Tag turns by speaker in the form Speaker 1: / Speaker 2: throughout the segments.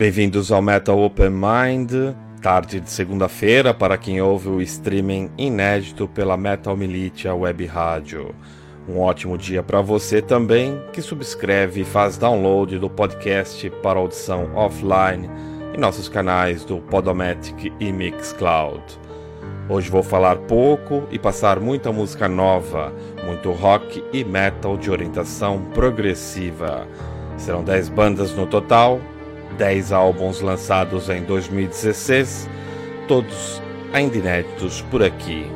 Speaker 1: Bem-vindos ao Metal Open Mind, tarde de segunda-feira para quem ouve o streaming inédito pela Metal Militia Web Rádio. Um ótimo dia para você também que subscreve e faz download do podcast para audição offline em nossos canais do Podomatic e Mixcloud. Hoje vou falar pouco e passar muita música nova, muito rock e metal de orientação progressiva. Serão 10 bandas no total, 10 álbuns lançados em 2016, todos ainda inéditos por aqui.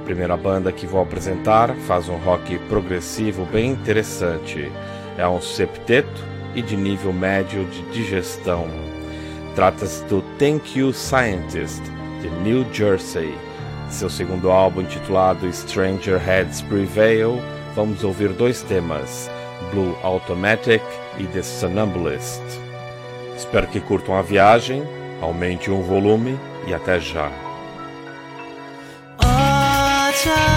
Speaker 1: A primeira banda que vou apresentar faz um rock progressivo bem interessante. É um septeto e de nível médio de digestão. Trata-se do Thank You Scientist, de New Jersey. Seu segundo álbum, intitulado Stranger Heads Prevail, vamos ouvir dois temas, Blue Automatic e The Sonambulist. Espero que curtam a viagem, aumente um volume e até já.
Speaker 2: Toxic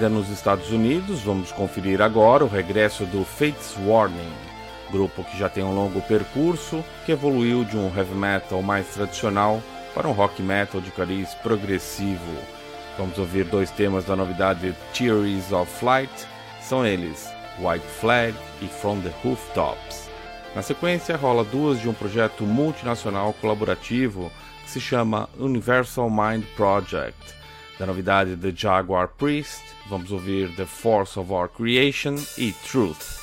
Speaker 1: Ainda nos Estados Unidos, vamos conferir agora o regresso do Fates Warning, grupo que já tem um longo percurso que evoluiu de um heavy metal mais tradicional para um rock metal de cariz progressivo. Vamos ouvir dois temas da novidade Theories of Flight, são eles White Flag e From the Rooftops. Na sequência, rola duas de um projeto multinacional colaborativo que se chama Universal Mind Project. Da novidade The Jaguar Priest, vamos ouvir The Force of Our Creation e Truth.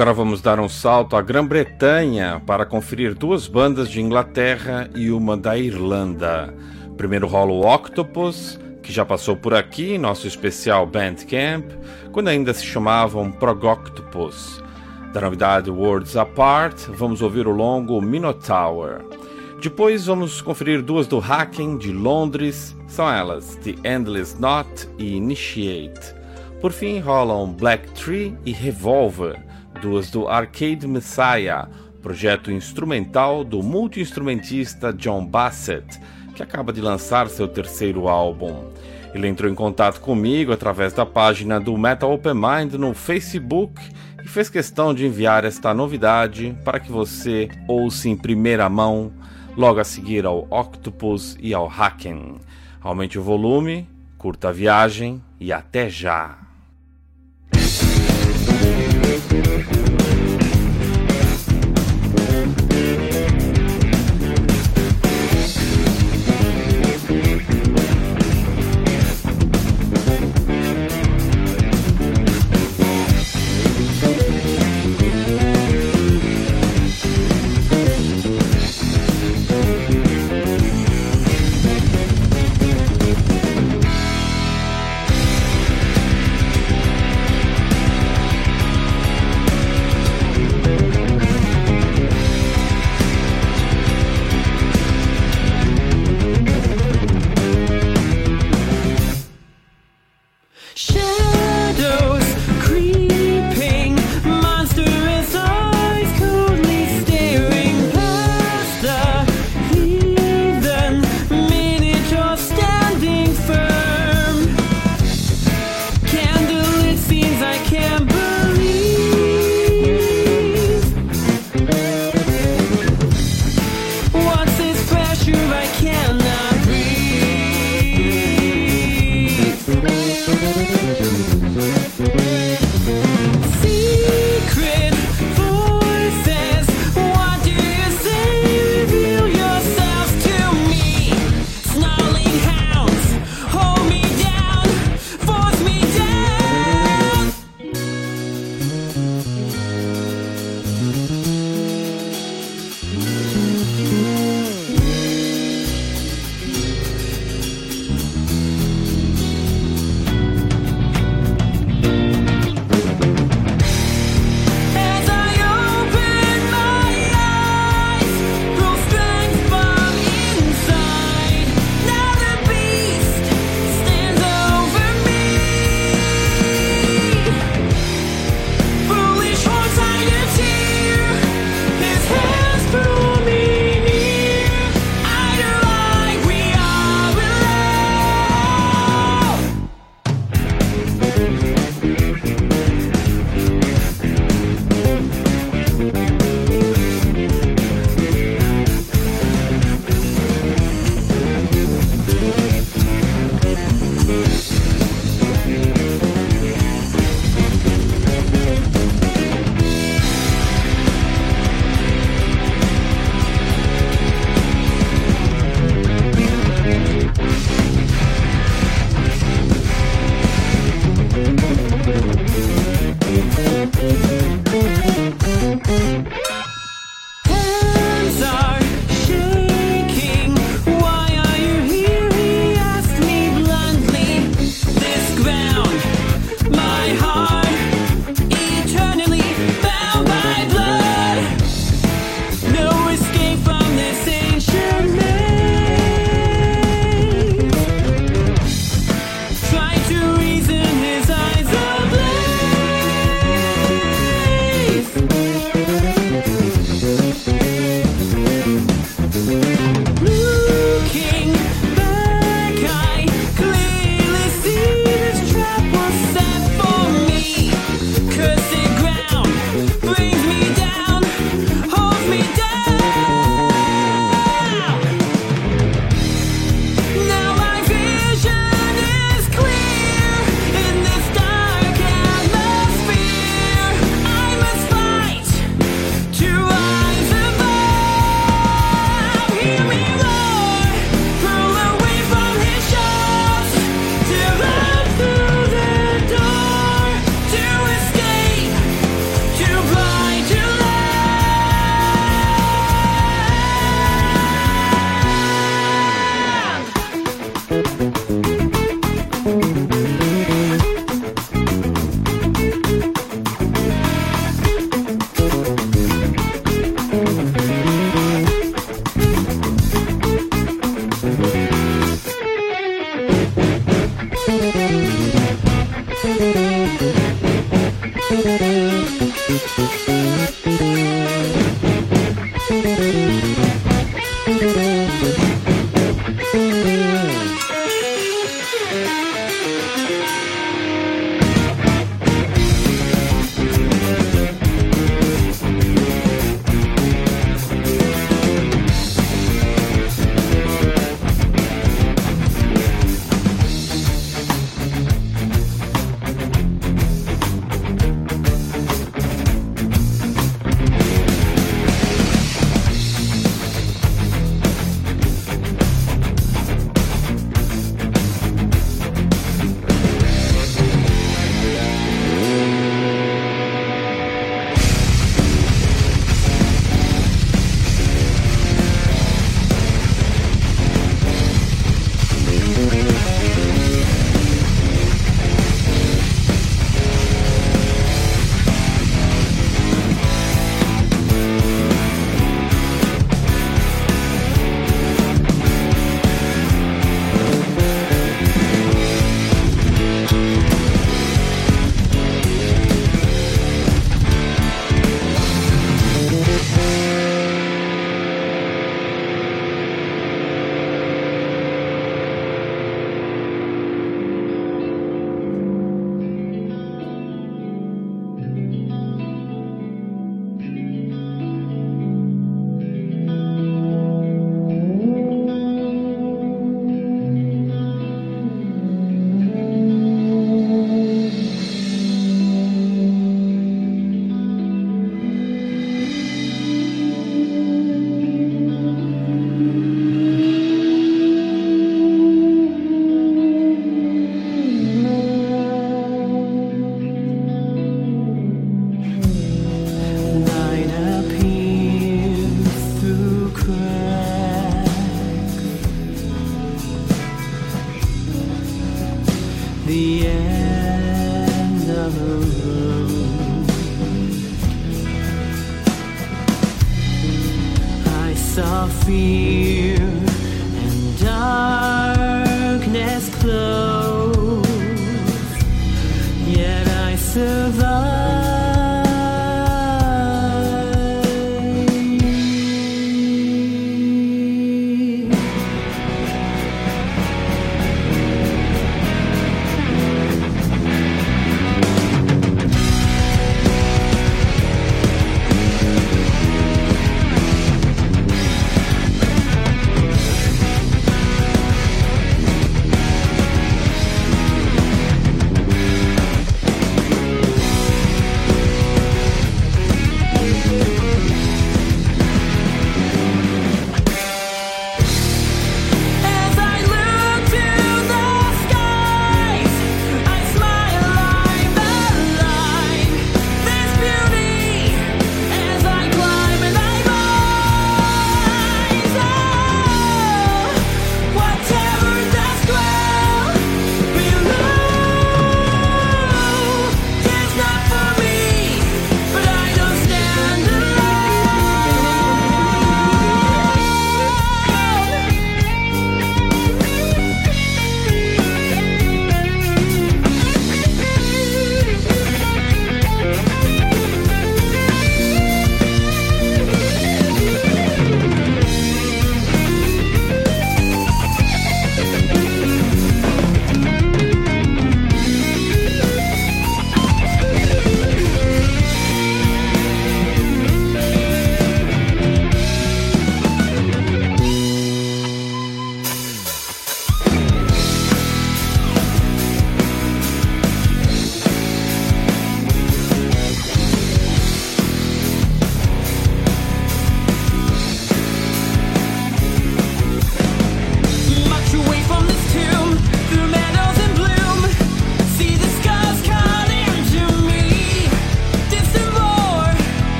Speaker 1: Agora vamos dar um salto à Grã-Bretanha para conferir duas bandas de Inglaterra e uma da Irlanda. Primeiro rola o Octopus, que já passou por aqui, nosso especial Bandcamp, quando ainda se chamavam Progoctopus. Da novidade Words Apart, vamos ouvir o longo Minotaur. Depois vamos conferir duas do Hacken de Londres, são elas The Endless Knot e Initiate. Por fim rolam Black Tree e Revolver, duas do Arcade Messiah, projeto instrumental do multi-instrumentista John Bassett, que acaba de lançar seu terceiro álbum. Ele entrou em contato comigo através da página do Metal Open Mind no Facebook e fez questão de enviar esta novidade para que você ouça em primeira mão, logo a seguir ao Octopus e ao Haken. Aumente o volume, curta a viagem e até já!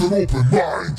Speaker 2: An open mind.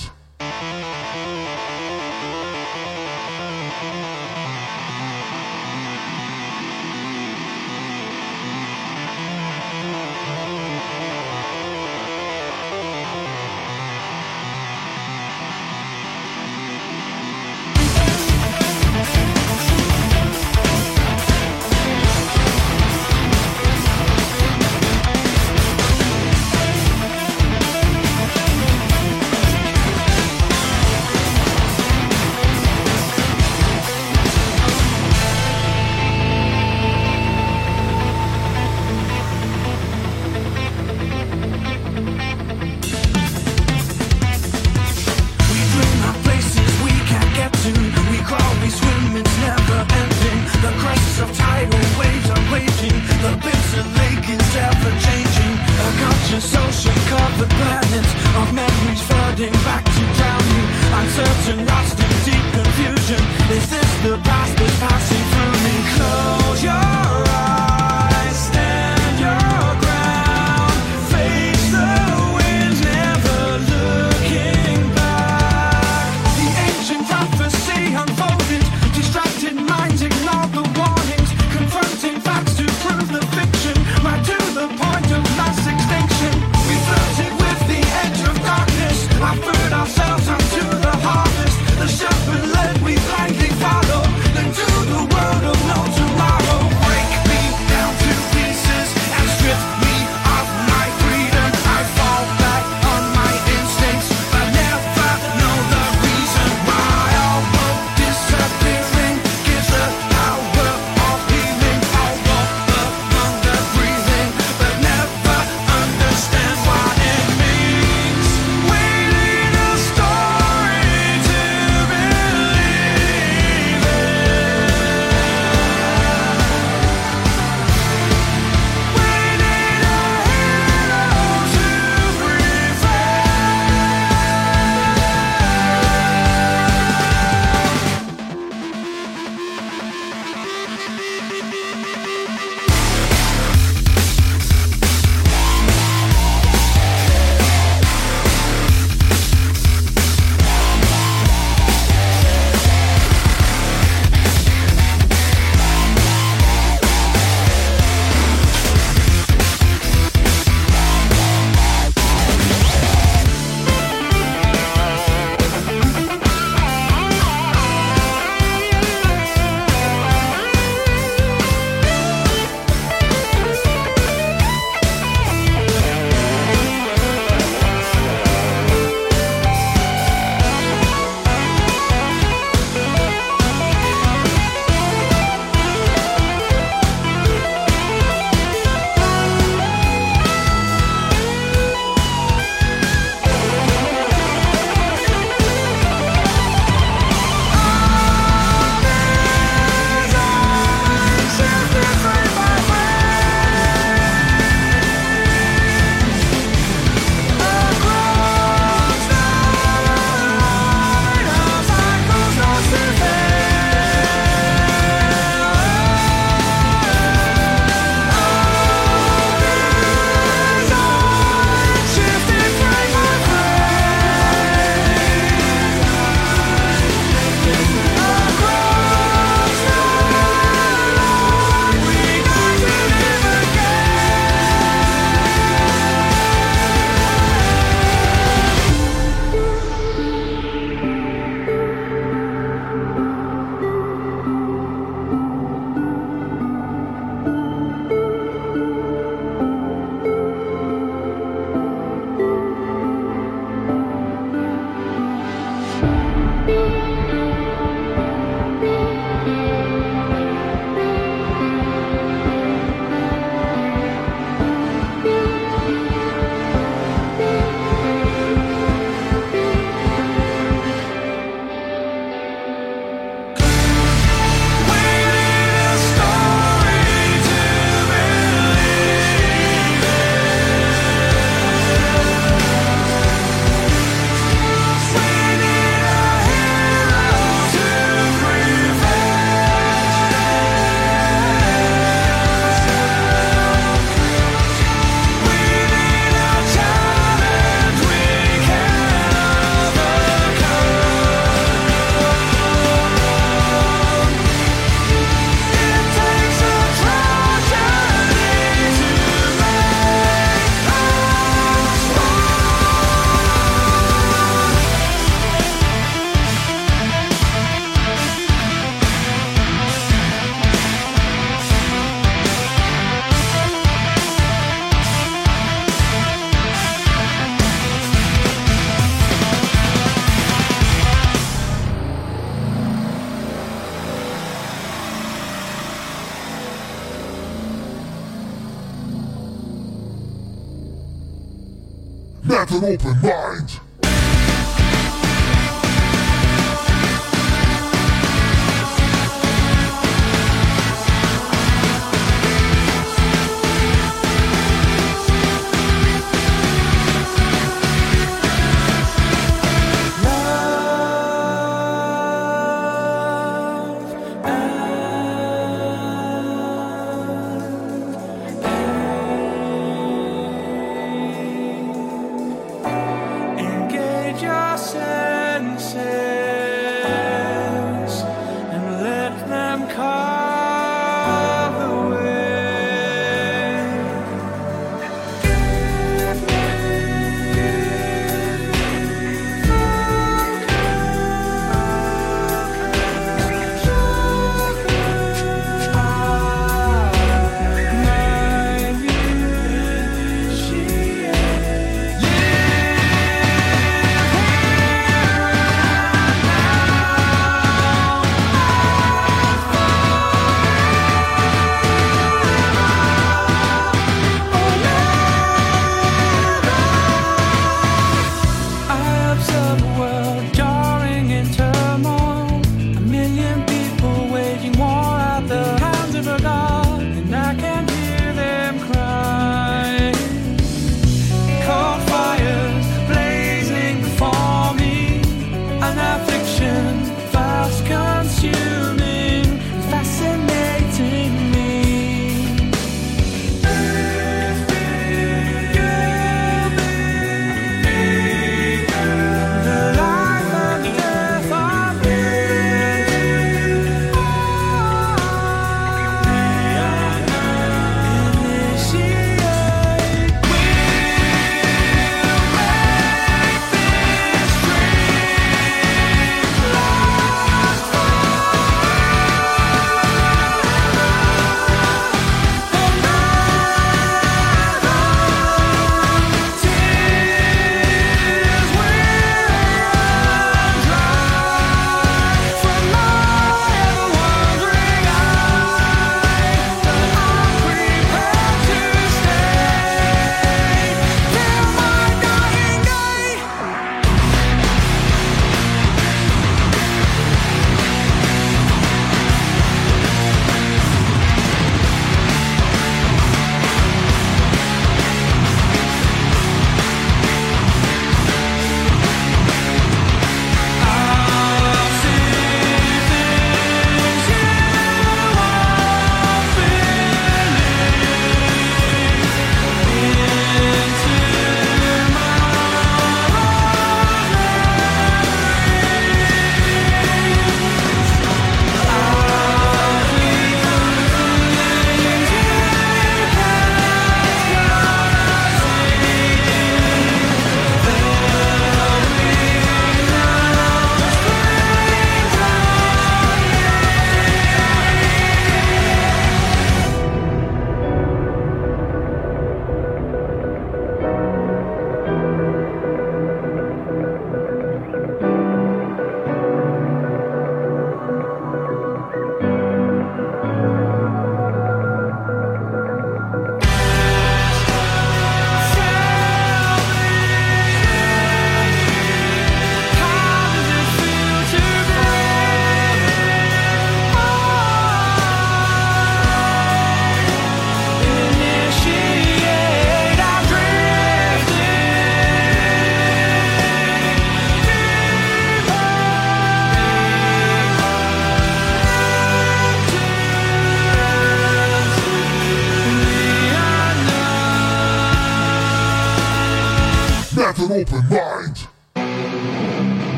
Speaker 2: Open mind.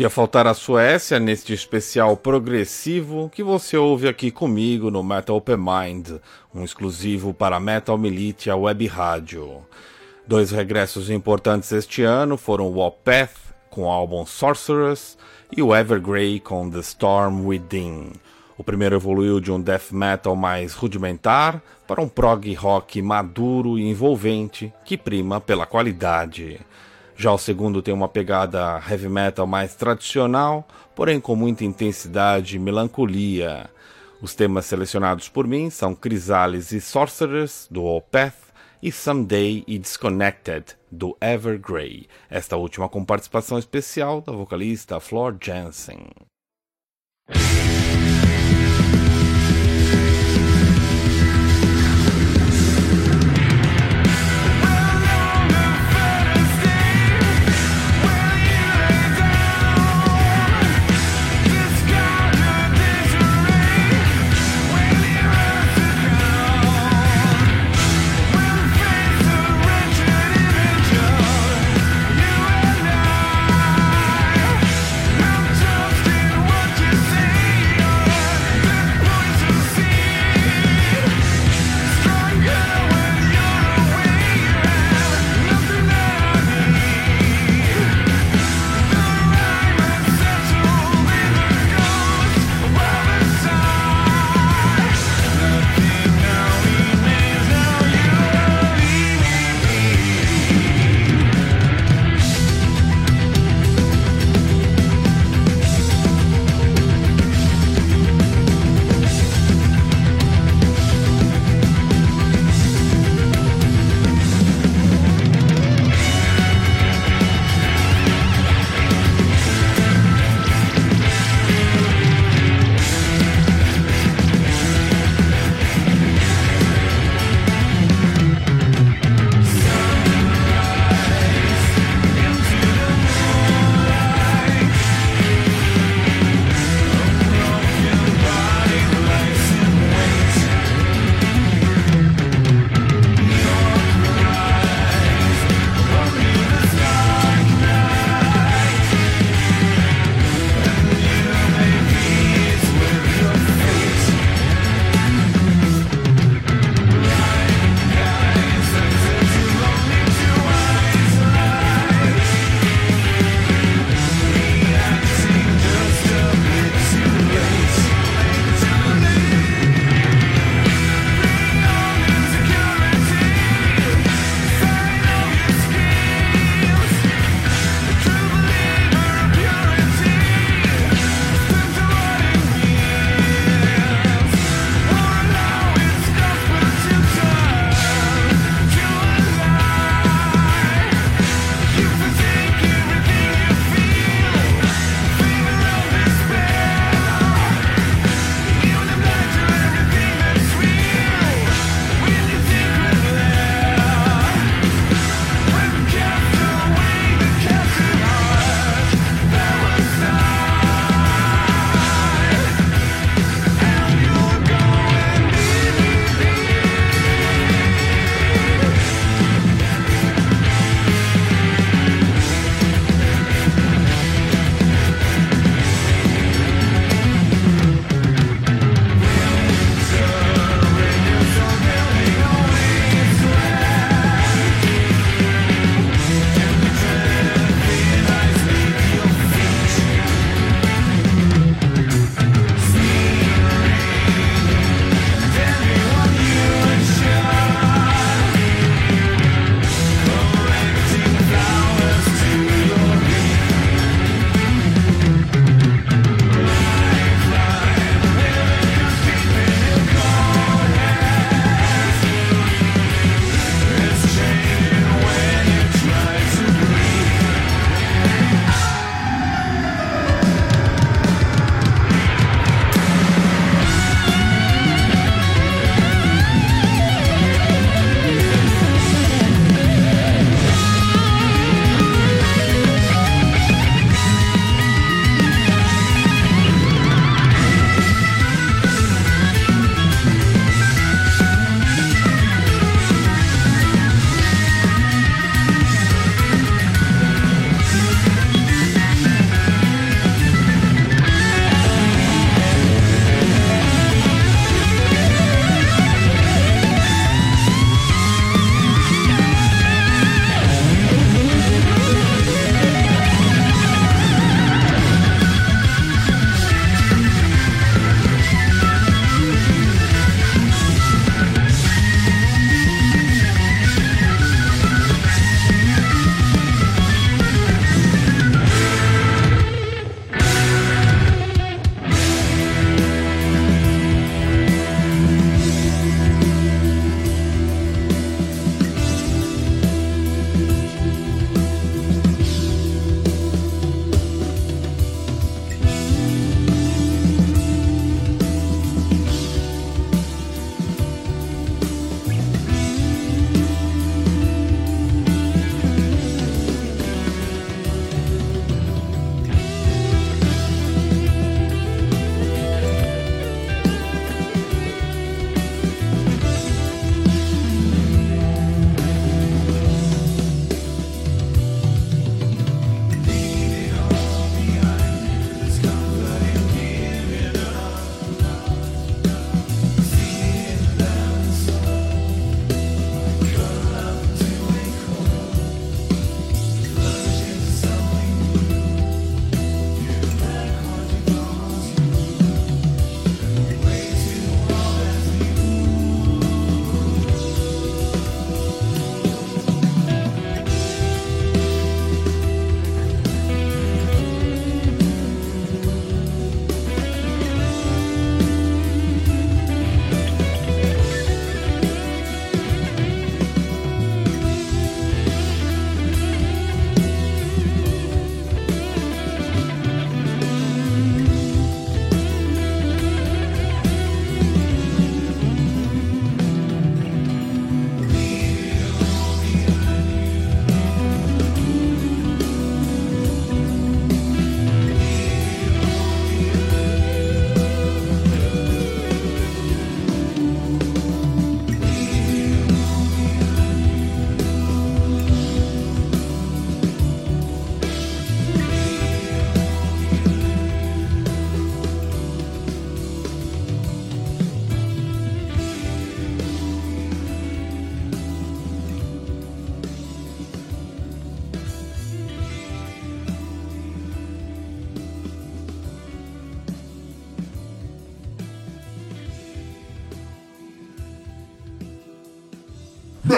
Speaker 1: Podia faltar a Suécia neste especial progressivo que você ouve aqui comigo no Metal Open Mind, um exclusivo para Metal Militia Web Rádio. Dois regressos importantes este ano foram o Opeth com o álbum Sorceress e o Evergrey com The Storm Within. O primeiro evoluiu de um death metal mais rudimentar para um prog rock maduro e envolvente que prima pela qualidade. Já o segundo tem uma pegada heavy metal mais tradicional, porém com muita intensidade e melancolia. Os temas selecionados por mim são Chrysalis e Sorcerers, do Opeth, e Someday e Disconnected, do Evergrey, esta última com participação especial da vocalista Flor Jansen.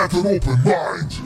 Speaker 2: Met an open mind.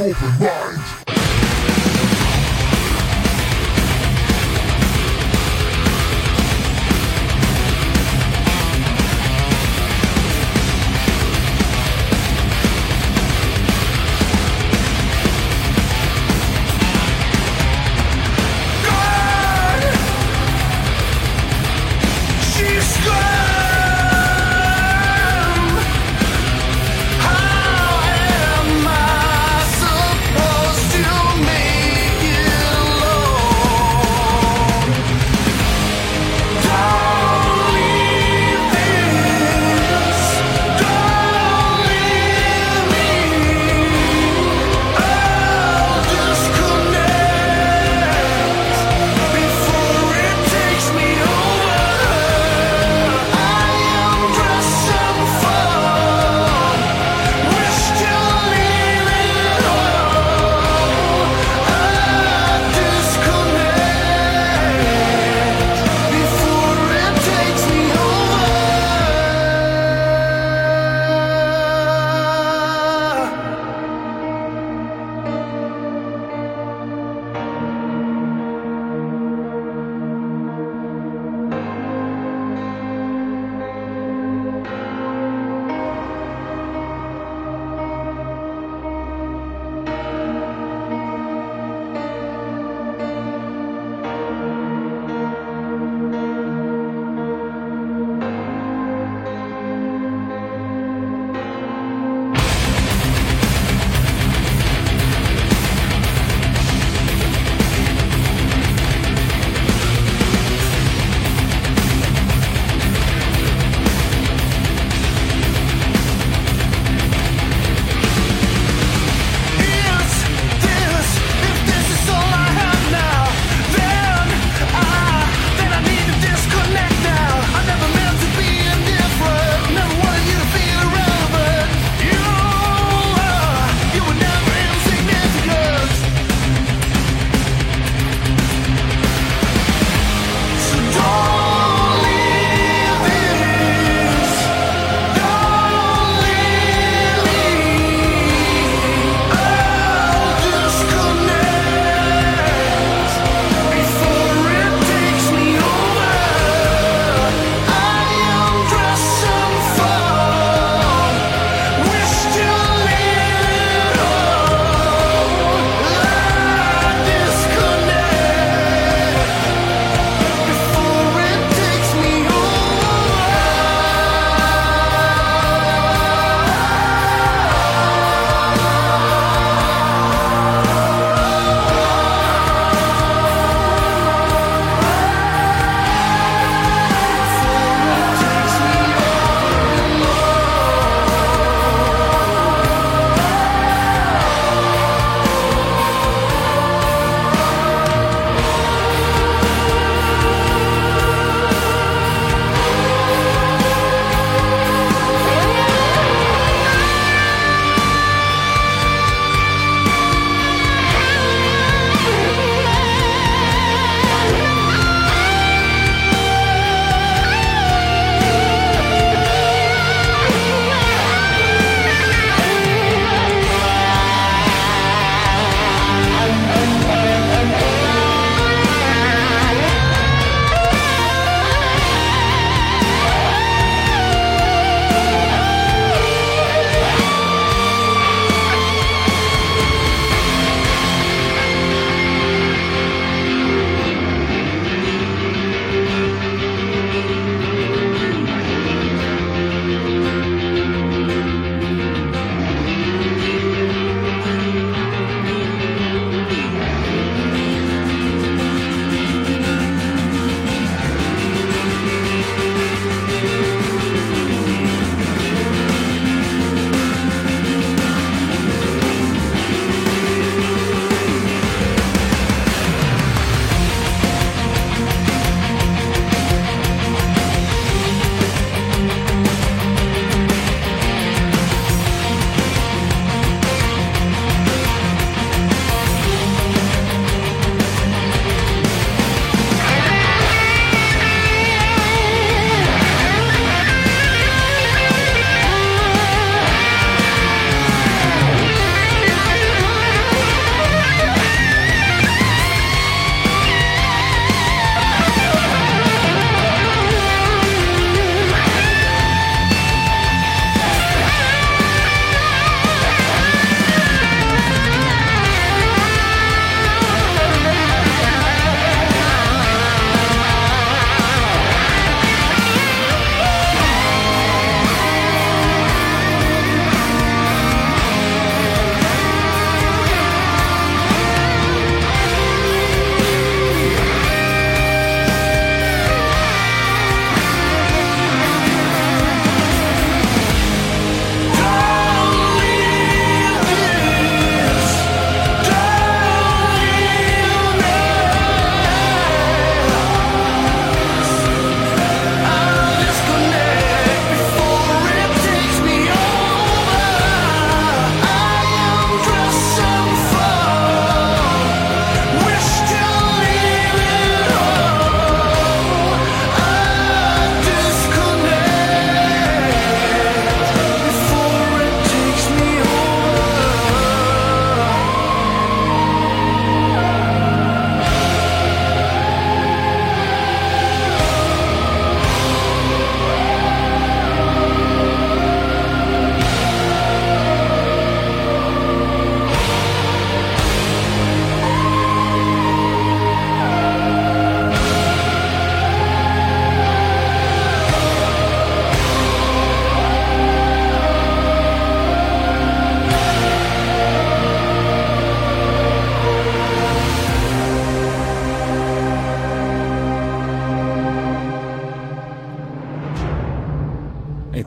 Speaker 2: Open mind.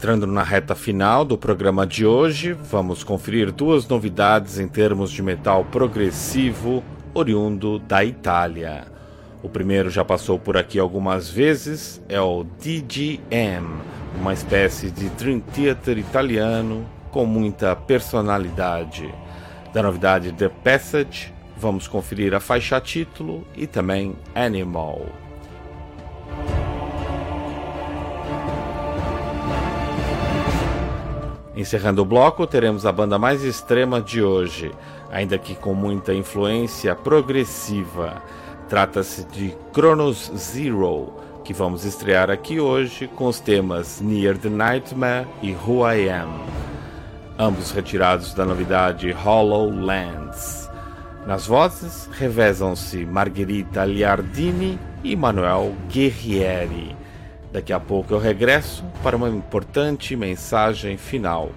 Speaker 1: Entrando na reta final do programa de hoje, vamos conferir duas novidades em termos de metal progressivo oriundo da Itália. O primeiro já passou por aqui algumas vezes, é o DGM, uma espécie de Dream Theater italiano com muita personalidade. Da novidade The Passage, vamos conferir a faixa título e também Animal. Encerrando o bloco, teremos a banda mais extrema de hoje, ainda que com muita influência progressiva. Trata-se de Chronos Zero, que vamos estrear aqui hoje com os temas Near the Nightmare e Who I Am, ambos retirados da novidade Hollow Lands. Nas vozes revezam-se Margherita Liardini e Manuel Guerrieri. Daqui a pouco eu regresso para uma importante mensagem final.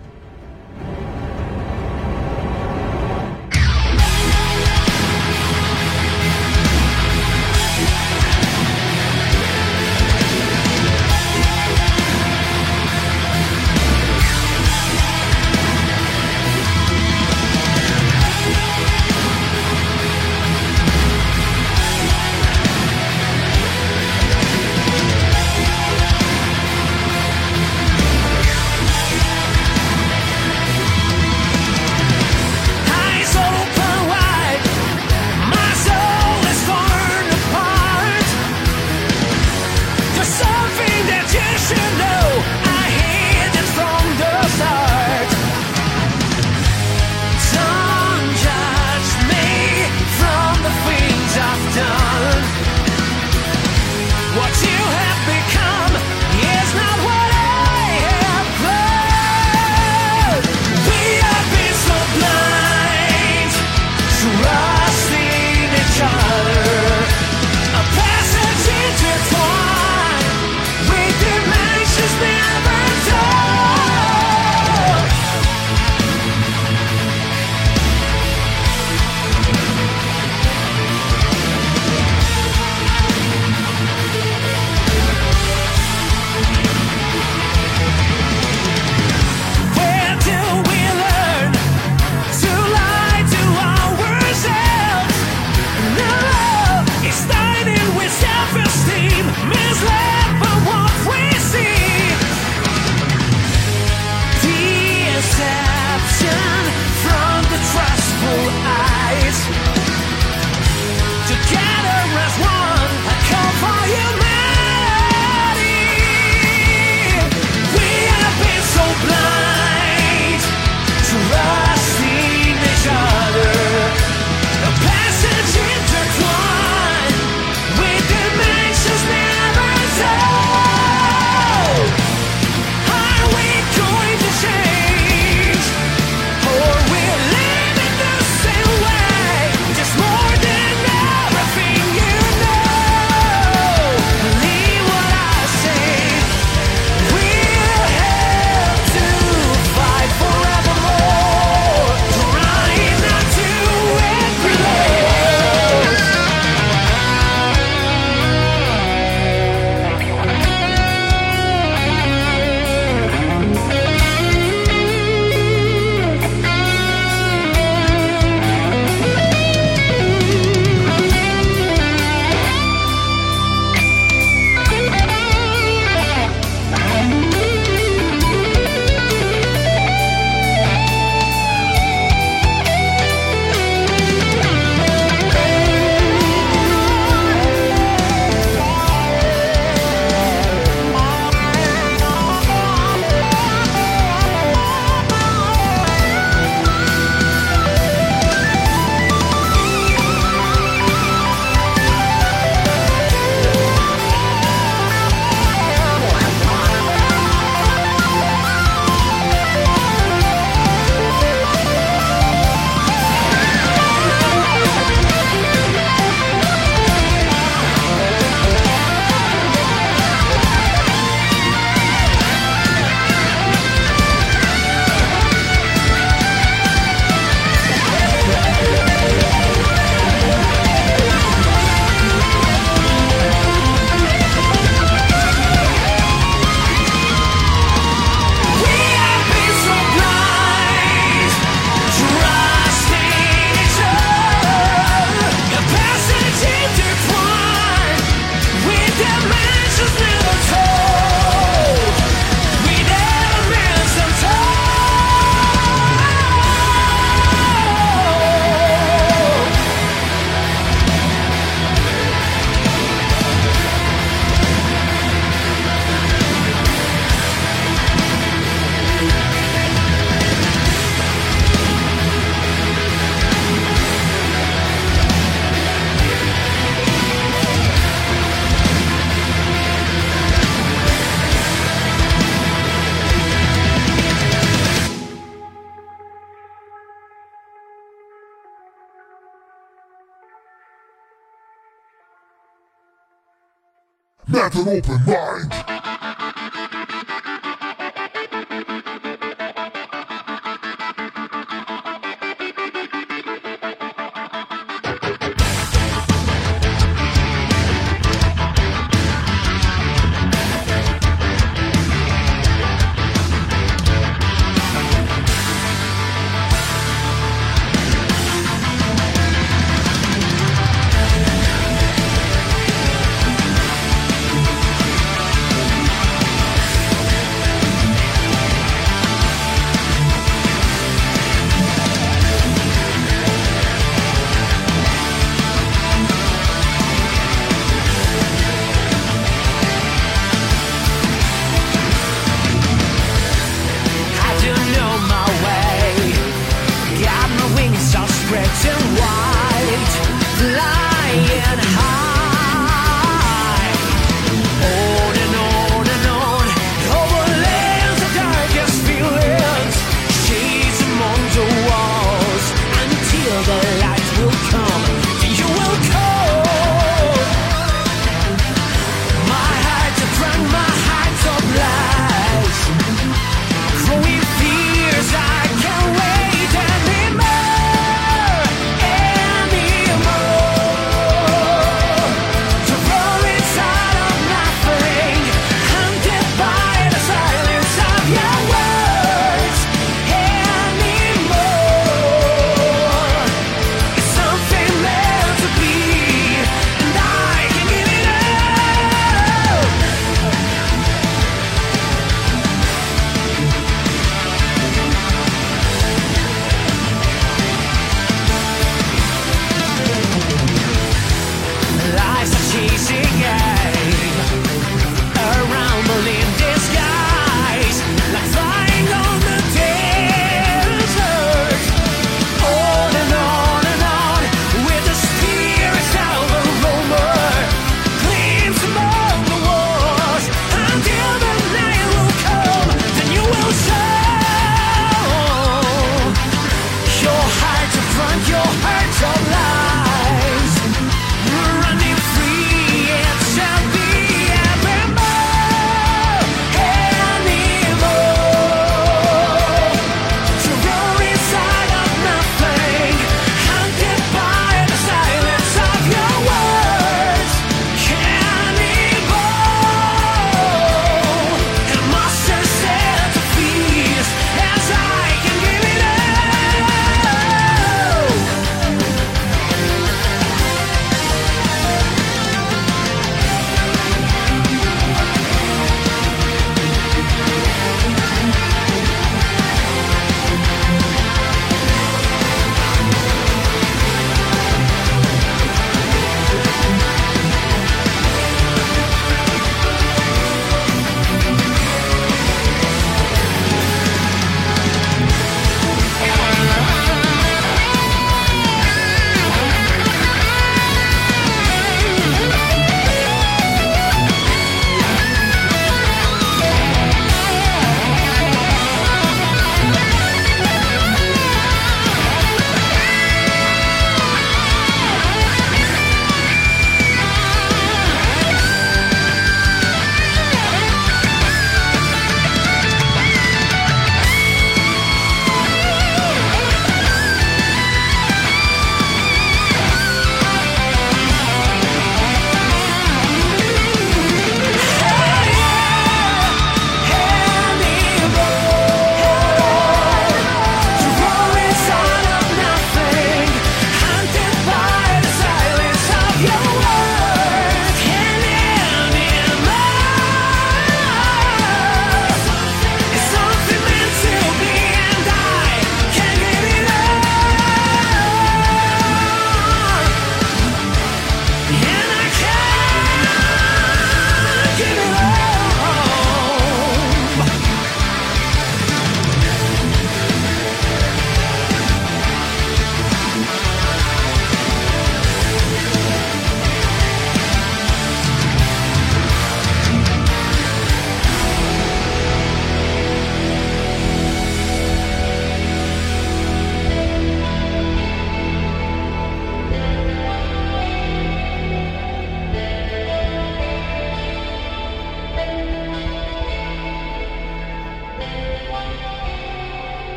Speaker 2: An open mind.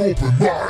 Speaker 3: Open mind.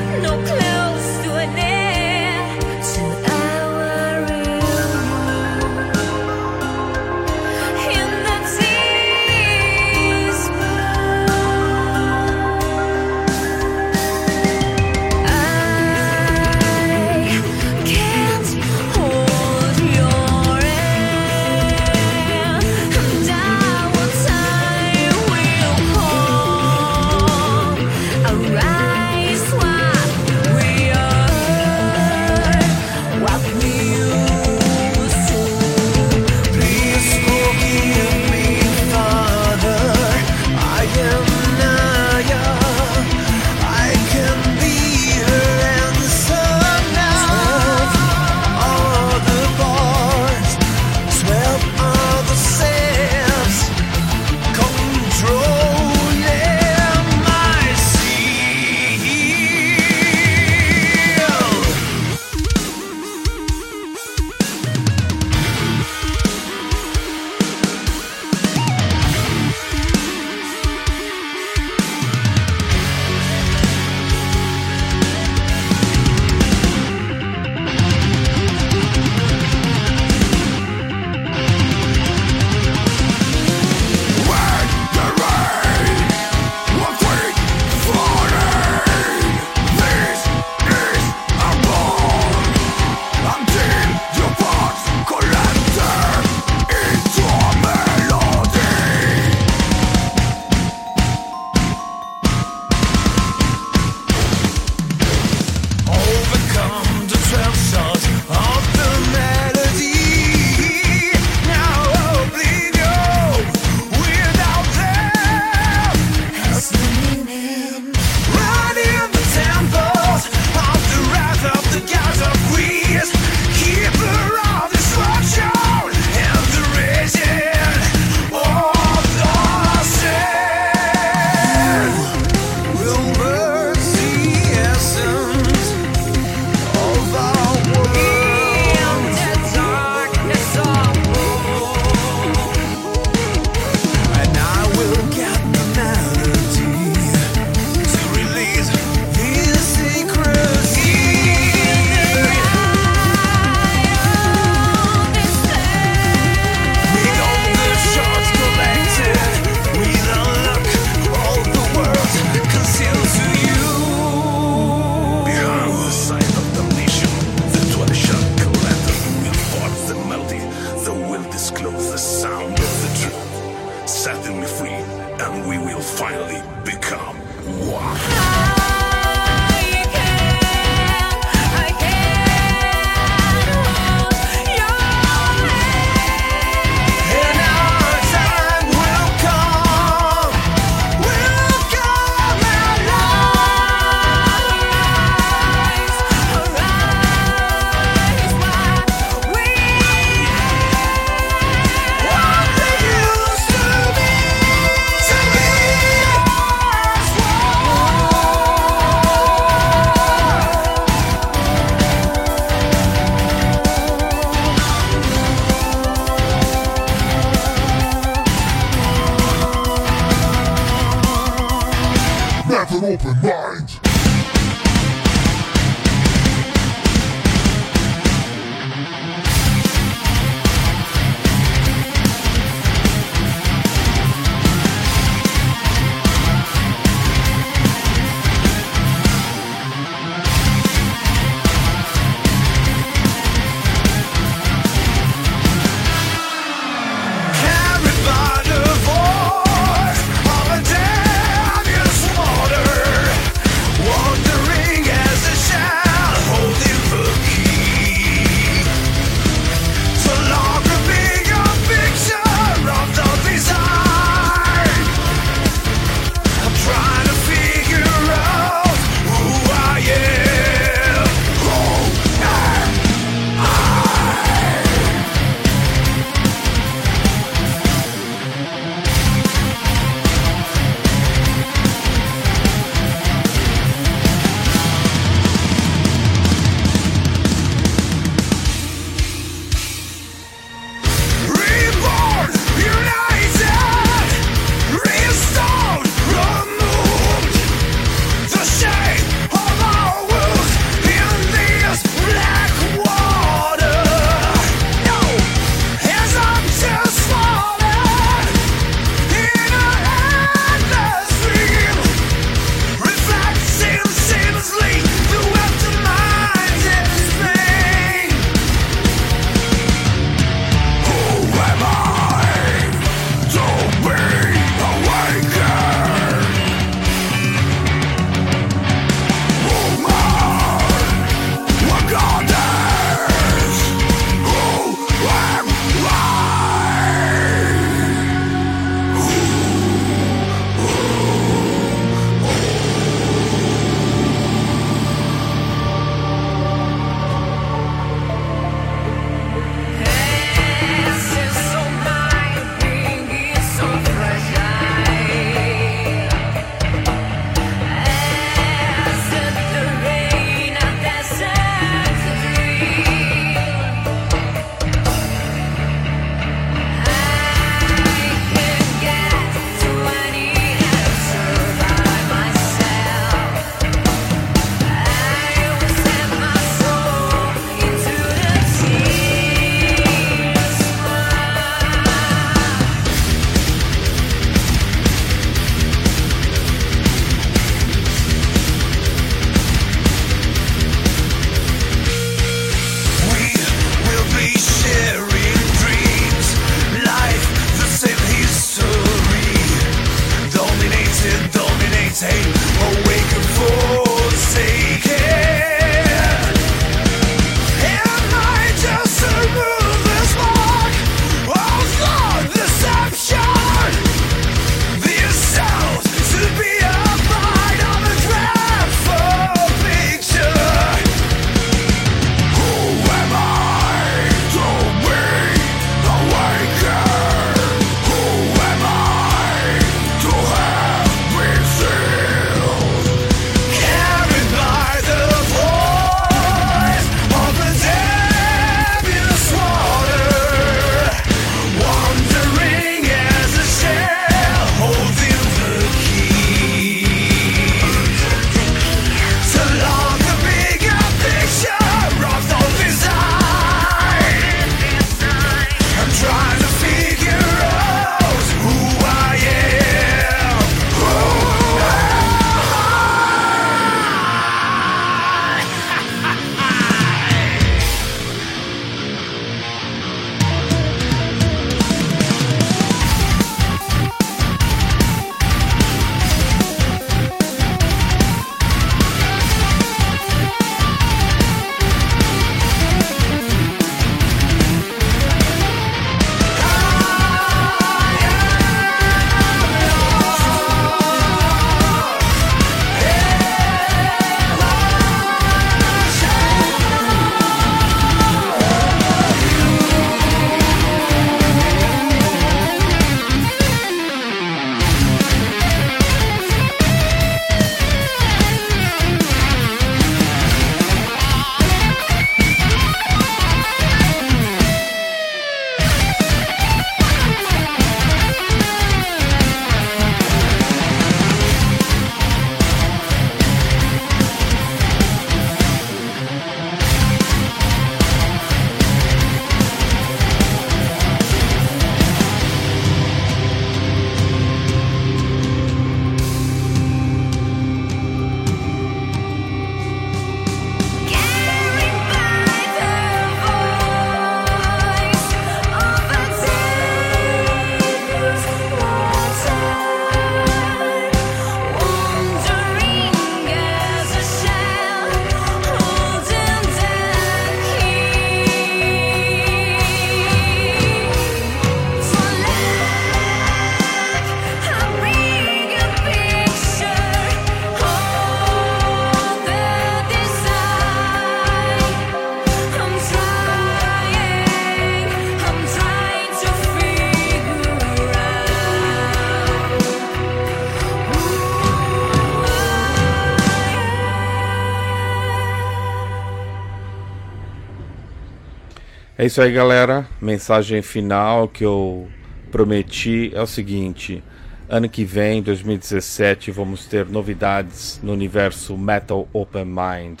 Speaker 1: É isso aí, galera. Mensagem final que eu prometi é o seguinte: ano que vem, 2017, vamos ter novidades no universo Metal Open Mind.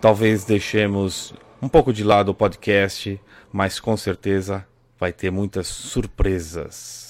Speaker 1: Talvez deixemos um pouco de lado o podcast, mas com certeza vai ter muitas surpresas.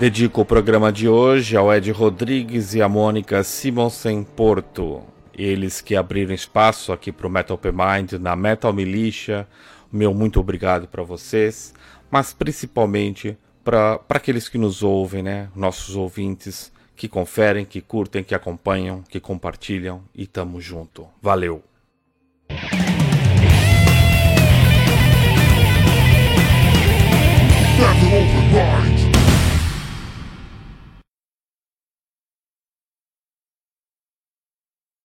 Speaker 1: Dedico o programa de hoje ao Ed Rodrigues e à Mônica Simonsen Porto. Eles que abriram espaço aqui para o Metal Open Mind na Metal Militia. Meu muito obrigado para vocês, mas principalmente para aqueles que nos ouvem, né? Nossos ouvintes que conferem, que curtem, que acompanham, que compartilham e tamo junto. Valeu!
Speaker 2: Metal Open Mind.